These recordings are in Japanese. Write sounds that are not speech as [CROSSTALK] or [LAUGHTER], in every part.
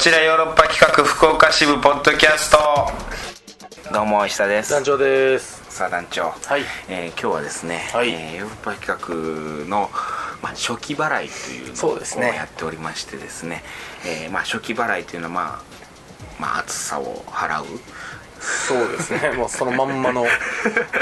ちらヨーロッパ企画福岡支部ポッドキャスト。どうも石田です。団長です。さあ団長、はい。えー今日はですね、はい。えーヨーロッパ企画の、まあ、初期払いというのをそうですね。こうやっておりましてですねえーまあ、初期払いというのは、まあまあ、暑さを払うそうですね。もうそのまんまの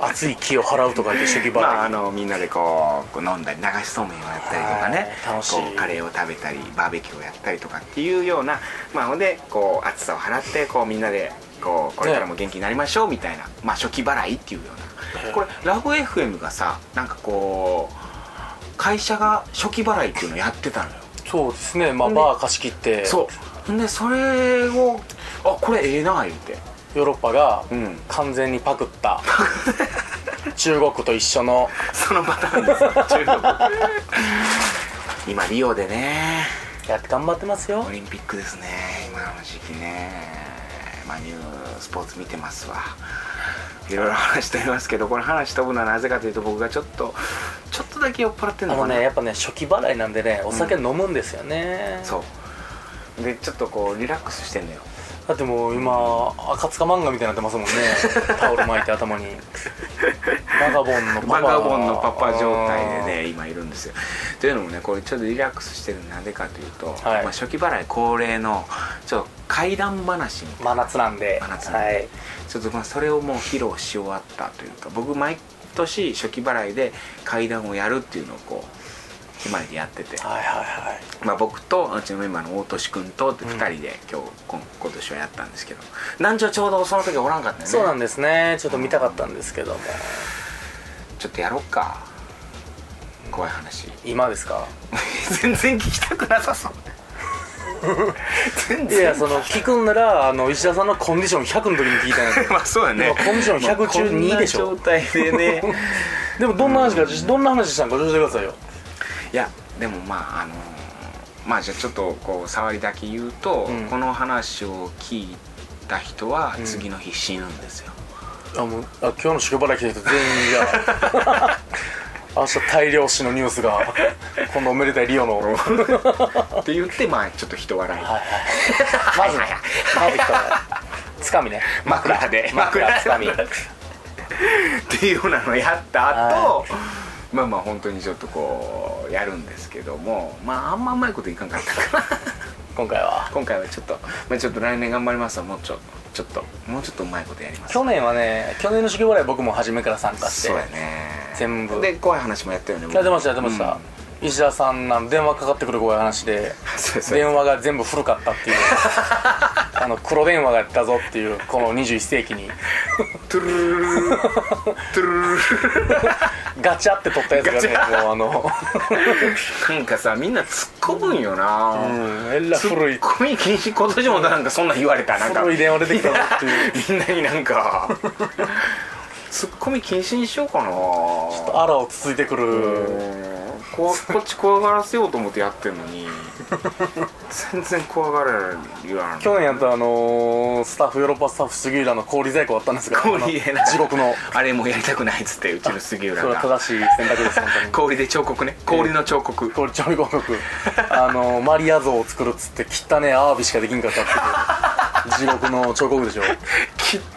熱い気を払うとか言って初期払い、まあ、あのみんなでこうこう飲んだり流しそうめんをやったりとかね。はい楽しい。カレーを食べたりバーベキューをやったりとかっていうようなまあほんでこう暑さを払ってこうみんなでこうこれからも元気になりましょうみたいな、まあ、初期払いっていうような。これラブ FM がさなんかこう会社が初期払いっていうのをやってたのよ。そうですね。まあバー貸し切って。そう。でそれをあこれええな言うてヨーロッパがうん。完全にパクった中国と一緒のそのパターンです。中国。今リオでね。やって頑張ってますよ。オリンピックですね。今の時期ね。まあニュースポーツ見てますわ。いろいろ話しておりますけどこれ話飛ぶのはなぜかというと僕がちょっとちょっとだけ酔っ払ってんあののかな。ねやっぱね初期払いなんでねお酒飲むんですよね、そう。でちょっとこうリラックスしてんのよだってもう今赤塚漫画みたいになってますもんね。[LAUGHS] タオル巻いて頭に。バガボンのパパ。バガボンのパパ状態でね今いるんですよ。というのもねこれちょっとリラックスしてるのなんでかというと、はい。まあ、初期払い恒例のちょっと怪談話みたいな。真夏なんで。真夏なんで。はい。ちょっとまあそれをもう披露し終わったというか僕毎年初期払いで怪談をやるっていうのをこう決まりでやってて、はいはいはい。まあ、僕とうちのメンバーの大俊君とって2人で今日今今年はやったんですけど。南條ちょうどその時おらんかったよね。そうなんですね。ちょっと見たかったんですけども。ちょっとやろっか。怖い話。今ですか？[LAUGHS] 全然聞きたくなさそう。全 [LAUGHS] いやその聞くんならあの石田さんのコンディション100の時に聞いたんやけど。[LAUGHS] まあそうだね。今コンディション100中2でしょ。こんな状態でね。でもどんな話か、どんな話したんか教えてくださいよいやでもまああのまあじゃあちょっとこう触りだけ言うと、うん。この話を聞いた人はうん。次の日死ぬんですよ、あもうあ今日の宿払い来た人全員じゃあ [LAUGHS] 明日大量死のニュースがこのおめでたいリオの。[LAUGHS] って言ってまあちょっと人笑い、はいまずねまず一つつかみね。枕で。枕。つかみ。っていうようなのをやった後、まあまあ本当にちょっとこうやるんですけどもまああんまうまいこといかんかったかな。今回は？今回はちょっと、まあ、ちょっと来年頑張りますわもうちょちょっともうちょっとうまいことやります。去年はね去年の宿払い僕も初めから参加してそうやね。全部。で怖い話もやったよね僕。やってましたやってました、うん石田さんなん電話かかってくる怖い話でそうそう。電話が全部古かったっていう。[LAUGHS] あの黒電話がやったぞっていうこの21世紀に。トゥルルルトゥルルルルガチャって取ったやつがねもうあのなんかさみんな突っ込むんよな、うんえらい古いツッコミ禁止今年もなんかそんなん言われたなんか古い電話出てきたぞっていうみんなになんかツッコミ禁止にしようかなあらをつついてくるうんここっち怖がらせようと思ってやってんのに。[LAUGHS] 全然怖がられる言わ去年やったあのースタッフヨーロッパスタッフ杉浦の氷在庫あったんですが氷入れな地獄の。あれもうやりたくないっつってうちの杉浦それはが正しい選択です本当に。氷で彫刻ね。氷の彫刻。氷調理広告あのマリア像を作るっつって汚ねえアワビしかできんかったっていう。地獄の彫刻でしょ。[LAUGHS]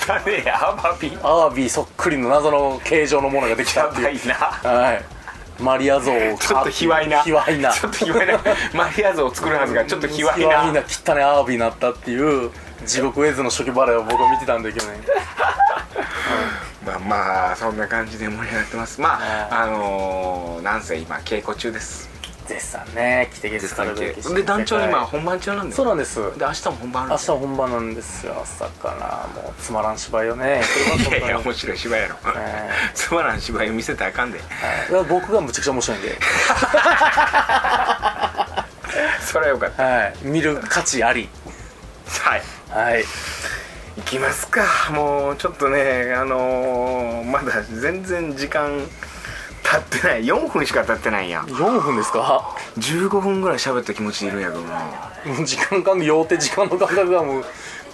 汚ねえアワビ。アワビそっくりの謎の形状のものができたやっていう。ばいな。はいマリア像をちょっと卑猥な。卑猥な。ちょっと卑猥な。[LAUGHS] マリア像を作るはずがちょっと卑猥卑猥なな汚ねアワビになったっていう地獄絵図の初期払いを僕は見てたんで去年まあまあそんな感じで盛り上がってますまあはあのー、なんせ今稽古中です絶賛ね。来て月絶賛から稽古で団長今本番中なんだよそうなんです。で明日も本番あるん明ですよ日本番なんですよ。朝からもうつまらん芝居をね [LAUGHS] いやいや面白い芝居やろ。えつまらん芝居を見せたらあかんで。僕がむちゃくちゃ面白いんで、[LAUGHS] それはよかった。はい、見る価値あり。はい。はい。行きますか。もうちょっとねあのー、まだ全然時間経ってない。4分しか経ってないやん。4分ですか？15分ぐらい喋った気持ちでいるんやけどな。もう時間感用手時間の感覚がもう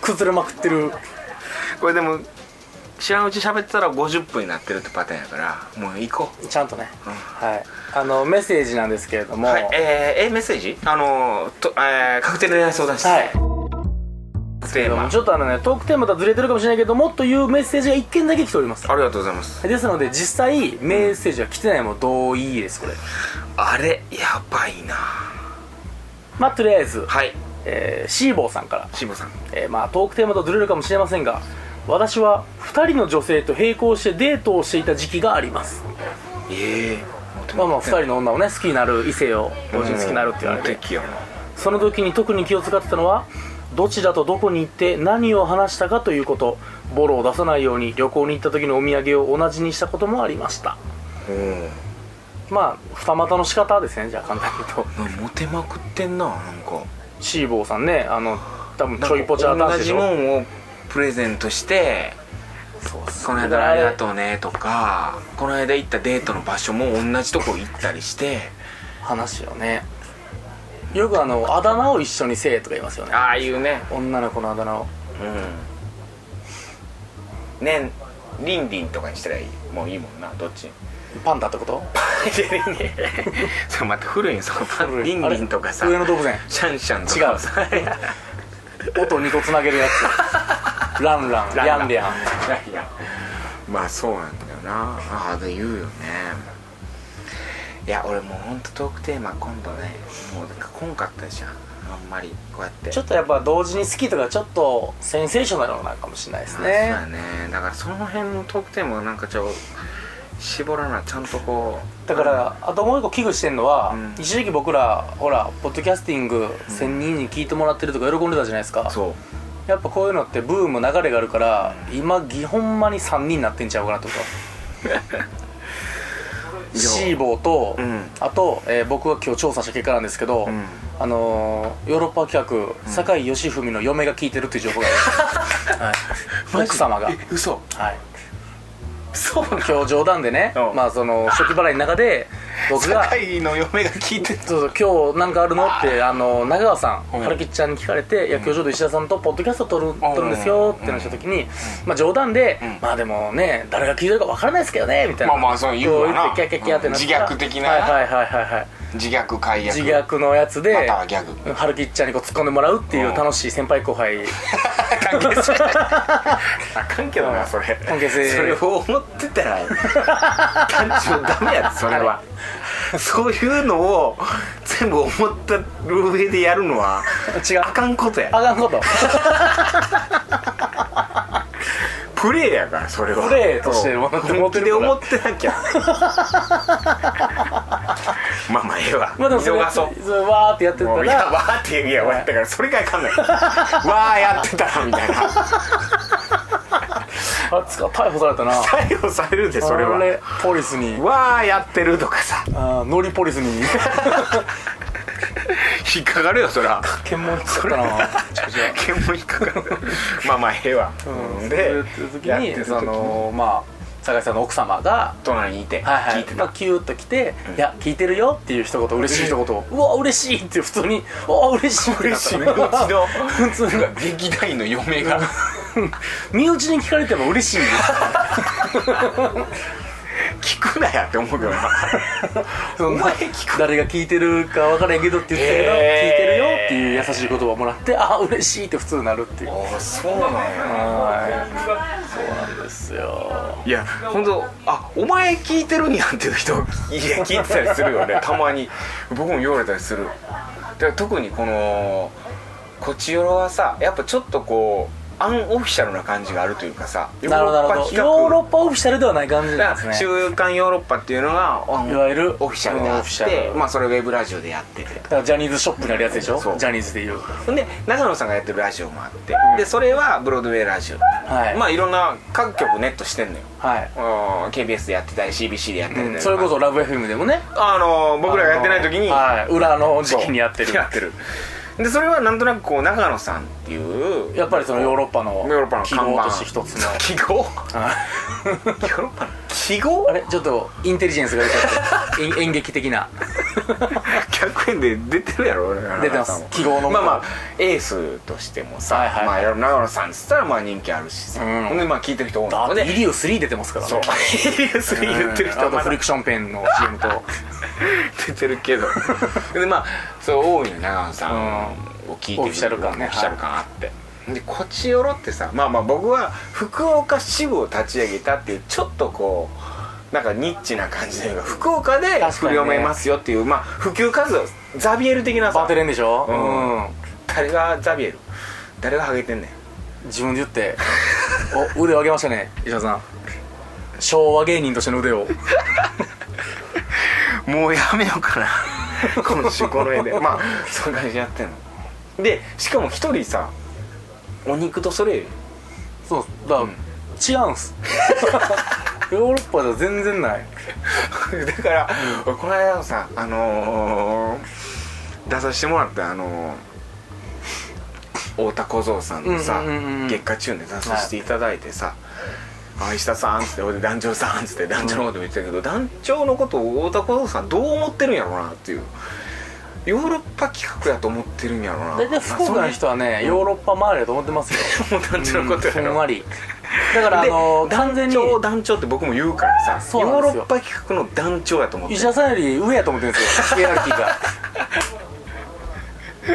崩れまくってる。これでも知らんうち喋ってたら50分になってるってパターンやからもう行こう。ちゃんとね、うん。はい。あのメッセージなんですけれども。はい。えー、えメッセージ？あのーと、えー、カクテルで相談室、はいちょっとあのねトークテーマとはずれてるかもしれないけどもっというメッセージが1件だけ来ております。ありがとうございます。ですので実際メッセージは来てないも同意ですこれ。あれやばいな。まあとりあえず、はい。えーシーボーさんから。しぼさん。えーまあトークテーマとずれるかもしれませんが私は2人の女性と並行してデートをしていた時期があります。ええまあまあ2人の女をね好きになる異性を同時に好きになるって言われて。その時に特に気を使ってたのはどちらとどこに行って何を話したかということボロを出さないように旅行に行った時のお土産を同じにしたこともありました。うん。まあ二股の仕方ですねじゃあ簡単に言うとなモテまくってんななんか。シーボーさんねあの多分ちょいポチャー男子同じでしょ。もんをプレゼントしてこの間ありがとうねとかこの間行ったデートの場所も同じとこ行ったりして。話よねよくあのあだ名を一緒にせえとか言いますよね。ああいうね。女の子のあだ名を。うん。ねリンリンとかにしたらいい。もういいもんなどっち？パンダってこと？それまた古いんそのパンリンリンとかさ。上野動物園？シャンシャンとか。さ違う。音2個つなげるやつ。ランランリャン。リャン。まあそうなんだよな。ああで言うよねいや俺もうほんとトークテーマ今度ねもう来んかったじゃん。あんまりこうやって。ちょっとやっぱ同時に好きとかちょっとセンセーショナルなのかもしれないですそうやね。ねだからその辺のトークテーマがなんかちょっと絞らなちゃんとこうだからあともう一個危惧してんのは、うん。一時期僕らほらポッドキャスティング1000人に聞いてもらってるとか喜んでたじゃないですか、そう。やっぱこういうのってブーム流れがあるから今ぎほんまに3人になってんちゃうかなと [LAUGHS] シーボーと、うん。あと、えー僕が今日調査した結果なんですけど、うん。あのーヨーロッパ企画酒井義文の嫁が聞いてるっていう情報がある、[LAUGHS] [LAUGHS] はい、奥様が、はい、そう今日冗談でね、うん。まあその初期払いの中で僕が。酒井の嫁が聞いてそうそう今日なんかあるのってあの長川さんうん。春吉ちゃんに聞かれて「いや今日ちょっと石田さんとポッドキャスト撮る撮るんですよ」って話した時にまあ冗談でん「まあでもね誰が聞いてるかわからないですけどね」みたいな。まあまあそう言うわな。キャッキャッキャってな自虐的な。はいはいはいはいはい。自虐解約。自虐のやつでまたはギャグ。春吉ちゃんにこう突っ込んでもらうっていう楽しい先輩後輩。関係性。あかんけどなそれ。関係性。それを思ってたら [LAUGHS] 館長ダメやでそれは [LAUGHS] そういうのを全部思った上でやるのは違う。あかんことや。あかんこと。プレーやからそれは。プレーとしてそう思って本気で思ってなきゃ。まあまあええわ。まあでもそれう。わーってやってたもういやらわーっていやわだからそれがいかんないわーやってたらみたいなあつか逮捕されたな。逮捕されるでそれは。あれポリスに。わーやってるとかさ。あーノリポリスに。引っかかるよそら。検問使ったな。めちゃくちゃ検問引っかかる。まあまあええわ、うん。でやってる時のまあ酒井さんの奥様が隣にいて、はいはい。聞いてた。まあ、キューッと来て「いや聞いてるよ」っていう一言嬉しい一言を「うわ嬉しい」って普通に「うわ嬉しい」嬉しい身ってなった内の [LAUGHS] 普通に。[LAUGHS] 劇団員の嫁が [LAUGHS] 身内に聞かれても嬉しい。[LAUGHS] 聞くなやって思うけどな。[LAUGHS] お前聞く。誰が聞いてるか分からへんけどって言ってたけど、聞いてるよっていう優しい言葉をもらってあ嬉しいって普通になるっていう。ああそうなんや。はい。そうなんですよいや本当あお前聞いてるんやんっていう人いや聞いてたりするよね。たまに。僕も言われたりする。で特にこのこちよろはさやっぱちょっとこうアンオフィシャルな感じがあるというかさなるほどなるほど。企画ヨーロッパオフィシャルではない感じなんですね。週刊ヨーロッパっていうのがいわゆるオフィシャルであオってフィシャル。まあそれウェブラジオでやってて。だからジャニーズショップにあるやつでしょ？ジャニーズでいう。ほんで長野さんがやってるラジオもあって、でそれはブロードウェイラジオ、はい。まあいろんな各局ネットしてんのよ。はい、うん KBS でやってたり CBC でやってたり、うん。それこそラブ FM でもね。あの僕らがやってない時に、はい。裏の時期にやってる。やってるでそれはなんとなくこう長野さんっていうやっぱりそのヨーロッパのヨーロッパの記号として一つの。[LAUGHS] 記号？ヨはい。[LAUGHS] ーロッパの記号あれちょっとインテリジェンスが出ちゃって演 [LAUGHS] 演劇的な。100円で出てるやろ出てます。記号のまあまあエースとしてもさ、はいはいまあ長野さんっつったらまあ人気あるしさ、うん。でまあ聞いてる人多いのでイリュー3出てますからね。そう。イリウス言ってる人はうんあとフリクションペンの CM と。[LAUGHS] 出てるけど。[LAUGHS] でまあそう多いの長野さんを聞いてるオフィシャル感ね。オフィシャル感あって、でこちよろってさまあまあ僕は福岡支部を立ち上げたっていうちょっとこうなんかニッチな感じというか福岡で確かにね。読めますよっていう、まあ普及活動ザビエル的なさ。バテレンでしょ？うん。うん。誰がザビエル？誰がハゲてんねん。自分で言って。お腕を上げましたね。石田さん。昭和芸人としての腕を。[LAUGHS] もうやめようかな。[LAUGHS] 今週この絵で。まあそういう感じでやってんの。でしかも一人さお肉とそれそうだから、うん。違うんすヨーロッパでは全然ない。だから、俺この間のさあのー出させてもらったあのー太田小僧さんのさ、うんうんうんうん月下中で出させていただいてさ「あ石田さん」っつって俺で団長さん」っつって団長のことも言ってたけど、団長のことを太田小僧さんどう思ってるんやろうなっていうヨーロッパ企画やと思ってるんやろうな。大体福岡の人はねヨーロッパ周りだと思ってますよ。もう団長のことやろうん。ふんわりだからあので完全に。団長って僕も言うからさヨーロッパ企画の団長やと思って石田さんより上やと思ってるんですよ。[LAUGHS] ヒエラルキーが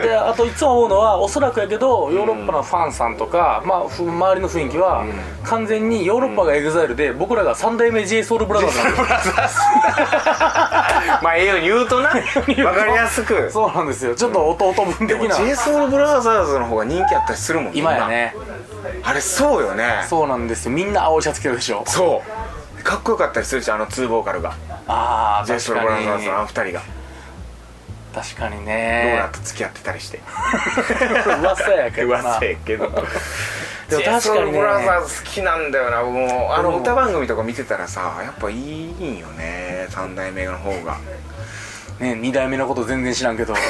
であといつも思うのはおそらくやけどヨーロッパのファンさんとか、まあ、ふ周りの雰囲気は、完全にヨーロッパがエグザイルで、僕らが三代目 JSOUL ブラザーズなんですよまあええように言うとな。[LAUGHS] わかりやすく。そうなんですよ。ちょっと弟分的な。JSOUL ブラザーズの方が人気あったりするもんね。今やね。あれそうよね。そうなんですよ。みんな青いシャツ着てるでしょ。そう。かっこよかったりするしあの2ボーカルが。ああ確 JSOUL かブラザーズのあのに2人が確かにローねラと付き合ってたりして。噂やけどな。噂やけど。でも確かにね。ブラザーズ好きなんだよなもう。あの歌番組とか見てたらさやっぱいいんよね3代目の方が。ね2代目のこと全然知らんけど。[LAUGHS]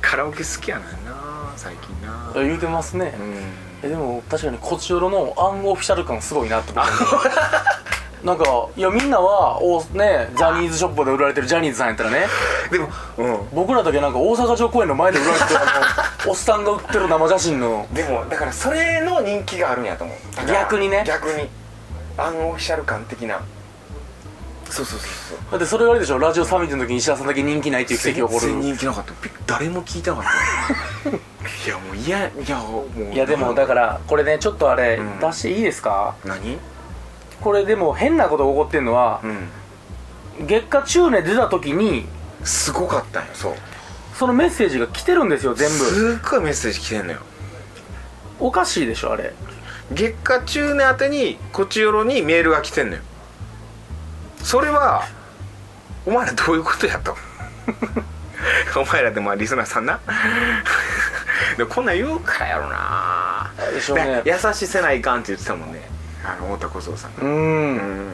カラオケ好きやねんな最近な。言うてますね、うん。えでも確かにこちよろのアンオフィシャル感すごいなって僕なんかいやみんなはおねジャニーズショップで売られてるジャニーズさんやったらね。でもうん。僕らだけなんか大阪城公園の前で売られてるあの [LAUGHS] おっさんが売ってる生写真の。でもだからそれの人気があるんやと思う。だから逆にね。逆に。アンオフィシャル感的な。そうそうそうそう。だってそれがあれでしょ。ラジオサミットの時に石田さんだけ人気ないっていう奇跡が起こ全然る人気なかった。び誰も聞いてなかった。[LAUGHS] いやもういやいやもういやでもだからこれねちょっとあれうん。出していいですか？何？これでも変なことが起こってんのはうん。月下中年出た時にすごかったんよそう。そのメッセージが来てるんですよ全部。すっごいメッセージ来てんのよ。おかしいでしょあれ。月下中年宛てにこちよろにメールが来てんのよ。それはお前らどういうことやと。[LAUGHS] お前らでもリスナーさんな。[LAUGHS] でもこんなん言うからやろな。ね。優しせないかんって言ってたもんねあの太田小僧さんが。うん。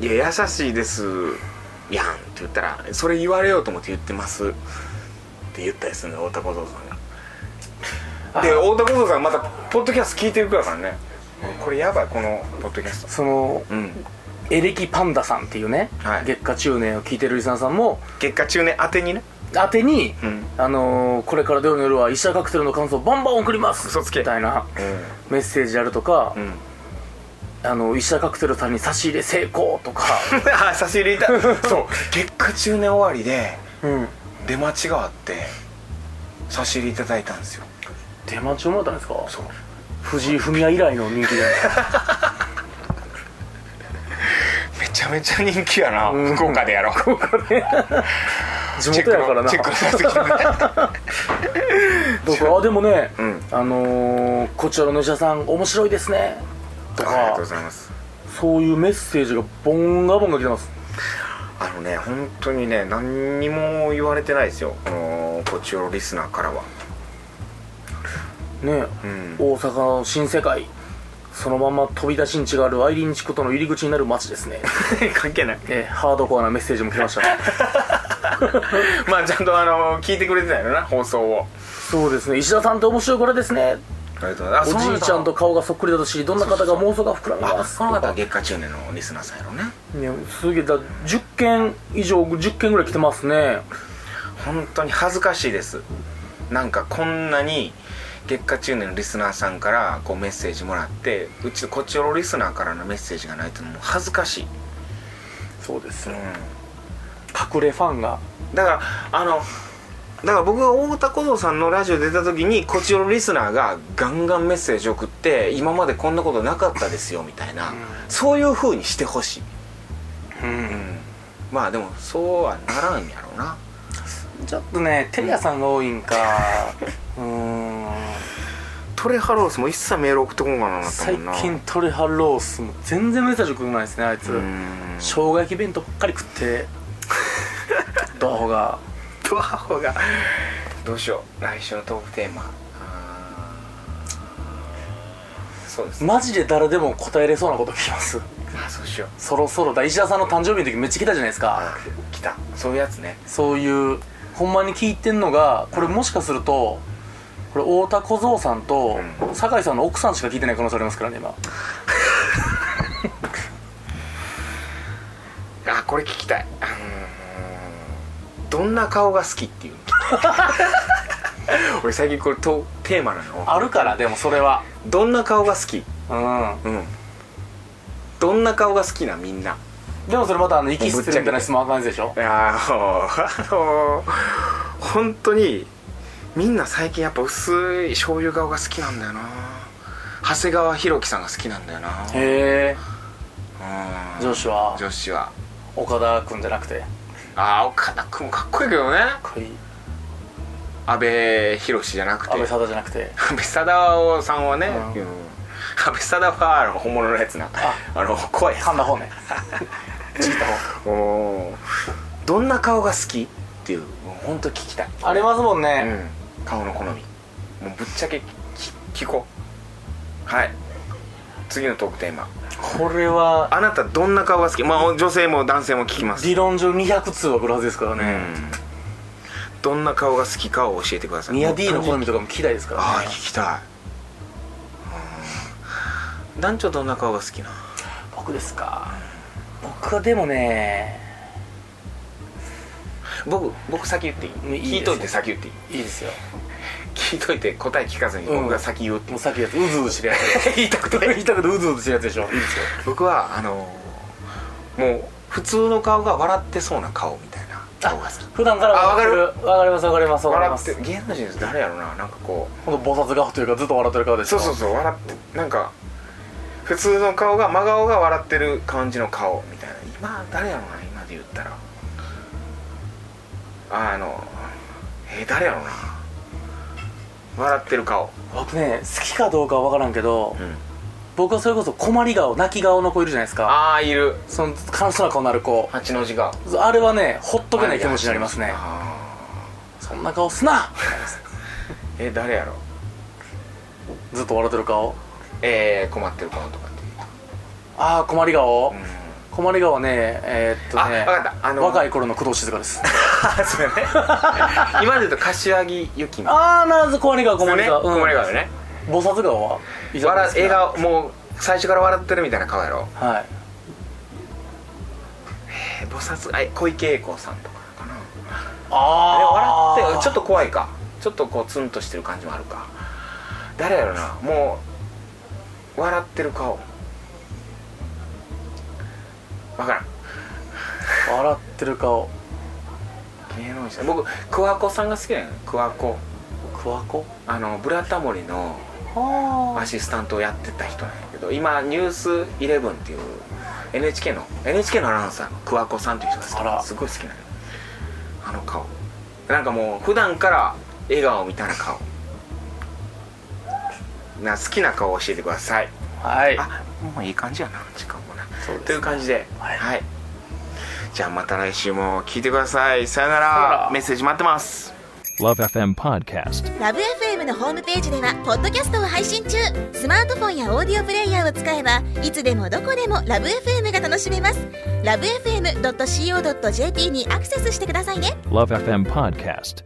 いや優しいですやんって言ったらそれ言われようと思って言ってます。って言ったりするのよ太田小僧さんが。で太田小僧さんまたポッドキャスト聞いてるからね。これやばいこのポッドキャスト。そのうん。エレキパンダさんっていうね、はい。月下中年を聞いてるリスナーさんも月下中年宛てにね宛てに、うん。あのーこれから土曜の夜は医者カクテルの感想バンバン送ります嘘つけ。みたいなうメッセージあるとか、んうん。あの石田カクテルさんに差し入れ成功とか。[LAUGHS] あ差し入れいた。[LAUGHS] そう。月下中年終わりでうん。出待ちがあって差し入れいただいたんですよ。出待ちをもらったんですか？そう。藤井フミヤ以来の人気じゃないで。す [LAUGHS] かめちゃめちゃ人気やな。うん。福岡でやろう地元やからなチェックのチェックのやつ来てね。だからあでもね、うん。あのー、こちらの医者さん面白いですね。とかありがとうございます。そういうメッセージがボンガボンが来てます。あのね本当にね何にも言われてないですよ。このこちおろリスナーからは。ね、うん。大阪の新世界そのまま飛び出しんちがあるアイリン地区との入り口になる街ですね。[LAUGHS] 関係ない。えハードコアなメッセージも来ました。[LAUGHS] まあちゃんとあの聞いてくれてたよな放送を。そうですね。石田さんって面白いからですね。ありがとうございます。おじいちゃんと顔がそっくりだと知りどんな方が妄想が膨らみあます？この方は月下中年のリスナーさんやろうね。ねすげえだ10件以上10件ぐらい来てますね。本当に恥ずかしいです。なんかこんなに月下中年のリスナーさんからこうメッセージもらってうちこっちおろリスナーからのメッセージがないともう恥ずかしい、そうですよ。う隠れファンが。ん、だからあのだから僕が太田小僧さんのラジオ出た時にこちらのリスナーがガンガンメッセージ送って今までこんなことなかったですよみたいな、そういう風にしてほしい、うん。まあでもそうはならんやろうな。ちょっとねテレ屋さんが多いんか。[LAUGHS] うーんトレハロースも一切メール送ってこんかな最近トレハロースも全然メッセージ来ないですねあいつ。うん。生姜焼き弁当ばっかり食って [LAUGHS] ドアホが。ドアホが。どうしよう。来週のトークテーマ。そうですね。マジで誰でも答えれそうなこと聞きます。あそうしよう。そろそろだ石田さんの誕生日の時めっちゃ来たじゃないですか。あ来た。そういうやつね。そういうほんまに聞いてんのがこれもしかするとこれ太田小僧さんとう酒井さんの奥さんしか聞いてない可能性ありますからね今。[LAUGHS] あこれ聞きたい。あのーどんな顔が好きっていうの？[LAUGHS] 俺最近これとテーマなの？あるからでもそれは。どんな顔が好き？うん。うん。どんな顔が好きなみんな？でもそれまたあの息吸ってるみたいな質問あかんでしょ？いやーもうあのー本当にみんな最近やっぱ薄い醤油顔が好きなんだよな。長谷川博己さんが好きなんだよな。へえ。うん。女子は？女子は。岡田君じゃなくて？ああ岡田君もかっこいいけどね。かっこいい。阿部寛じゃなくて。安倍貞じゃなくて？安倍貞さんはね、うん。うん。安倍貞はあの本物のやつな。あ。の声。噛んだ方ね。[LAUGHS] ちぎった方。おー。どんな顔が好き？っていう本当聞きたい。ありますもんうね、ん顔の好み。もうぶっちゃけき聞こう。はい。次のトークテーマ。これはあなたどんな顔が好き？まあ女性も男性も聞きます。理論上200通は来るはずですからね、うん。どんな顔が好きかを教えてください。ニア D の好みとかも聞きたいですからああね聞きたい。うん。団長どんな顔が好きな僕ですか。僕はでもね僕僕先言っていい？聞いといて先言っていい？いいですよ聞いといて答え聞かずにうん。僕が先言うっていう。もうさっきやつうずうずしてるやつ。[LAUGHS] 言いたくて。[LAUGHS] 言いたくてうずうずしてるやつでしょ。いいですよ。僕はあのもう普通の顔が笑ってそうな顔みたいな顔が好き。普段からあわかる。わかりますわかりますわかり笑ます芸能人です誰やろななんかこほんと菩薩顔というかずっと笑ってる顔でうすそうそうそう笑ってなんか普通の顔が真顔が笑ってる感じの顔みたいな。今誰やろな今で言ったら。あのえー誰やろな笑ってる顔。僕ね好きかどうかは分からんけどうん。僕はそれこそ困り顔泣き顔の子いるじゃないですか。ああいる。その悲しそうな顔になる子。八の字顔あれはねほっとけない気持ちになりますね。あそんな顔すな。ー [LAUGHS] えー誰やろ？ずっと笑ってる顔？えー、困ってる顔とかってああ困り顔、うん。困り顔はねえーっとねあわかった。あの若い頃の工藤静香ですあそうやね。[LAUGHS] 今で言うと柏木由紀み。たいああなるほど困り顔なね困り顔、うん困り顔でね。菩薩顔は？笑笑顔顔もう最初から笑ってるみたいな顔やろ。はい。えー菩薩あ小池栄子さんとかかな。ああれ笑ってちょっとと怖いか。ちょっとこうツンとしてる感じもあるか。誰やろな。もう笑ってる顔。わからん。笑ってる顔芸能人僕桑子さんが好きだよ。ね桑子。クワコあの「ブラタモリ」のあ。アシスタントをやってた人なんやけど今「ニュースイレブンっていう NHK の NHK のアナウンサーの桑子さんっていう人が好ら。すごい好きなのあの顔。なんかもう普段から笑顔みたいな顔。な好きな顔を教えてください。はい。あもういい感じやな時間もな。そうですね。という感じで。は、はいいじゃあまた来週も聞いてください。さよなら。ら。メッセージ待ってます。Love FM Podcast. ラブ f m のホームページではポッドキャストを配信中。スマートフォンやオーディオプレイヤーを使えばいつでもどこでもラブ f m が楽しめます。ラブ FM.co.jp にアクセスしてくださいね。Love FM Podcast.